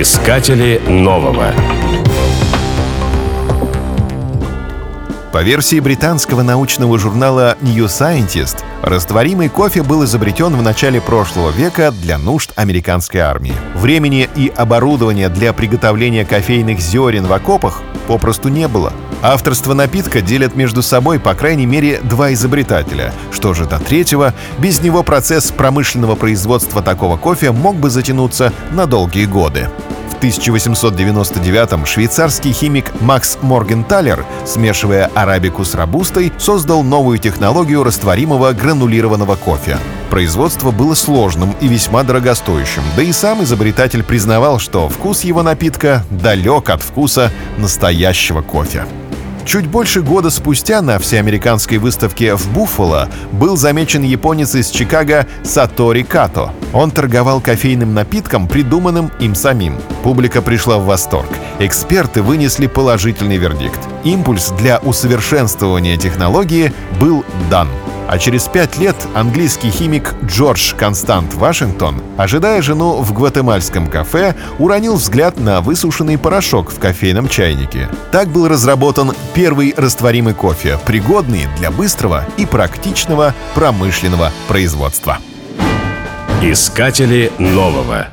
Искатели нового. По версии британского научного журнала New Scientist, растворимый кофе был изобретен в начале прошлого века для нужд американской армии. Времени и оборудования для приготовления кофейных зерен в окопах попросту не было. Авторство напитка делят между собой по крайней мере два изобретателя. Что же до третьего, без него процесс промышленного производства такого кофе мог бы затянуться на долгие годы. В 1899-м швейцарский химик Макс Моргенталер, смешивая арабику с робустой, создал новую технологию растворимого гранулированного кофе. Производство было сложным и весьма дорогостоящим, да и сам изобретатель признавал, что вкус его напитка далек от вкуса настоящего кофе. Чуть больше года спустя на всеамериканской выставке в Буффало был замечен японец из Чикаго Сатори Като. Он торговал кофейным напитком, придуманным им самим. Публика пришла в восторг. Эксперты вынесли положительный вердикт. Импульс для усовершенствования технологии был дан. А через пять лет английский химик Джордж Констант Вашингтон, ожидая жену в гватемальском кафе, уронил взгляд на высушенный порошок в кофейном чайнике. Так был разработан первый растворимый кофе, пригодный для быстрого и практичного промышленного производства. Искатели нового.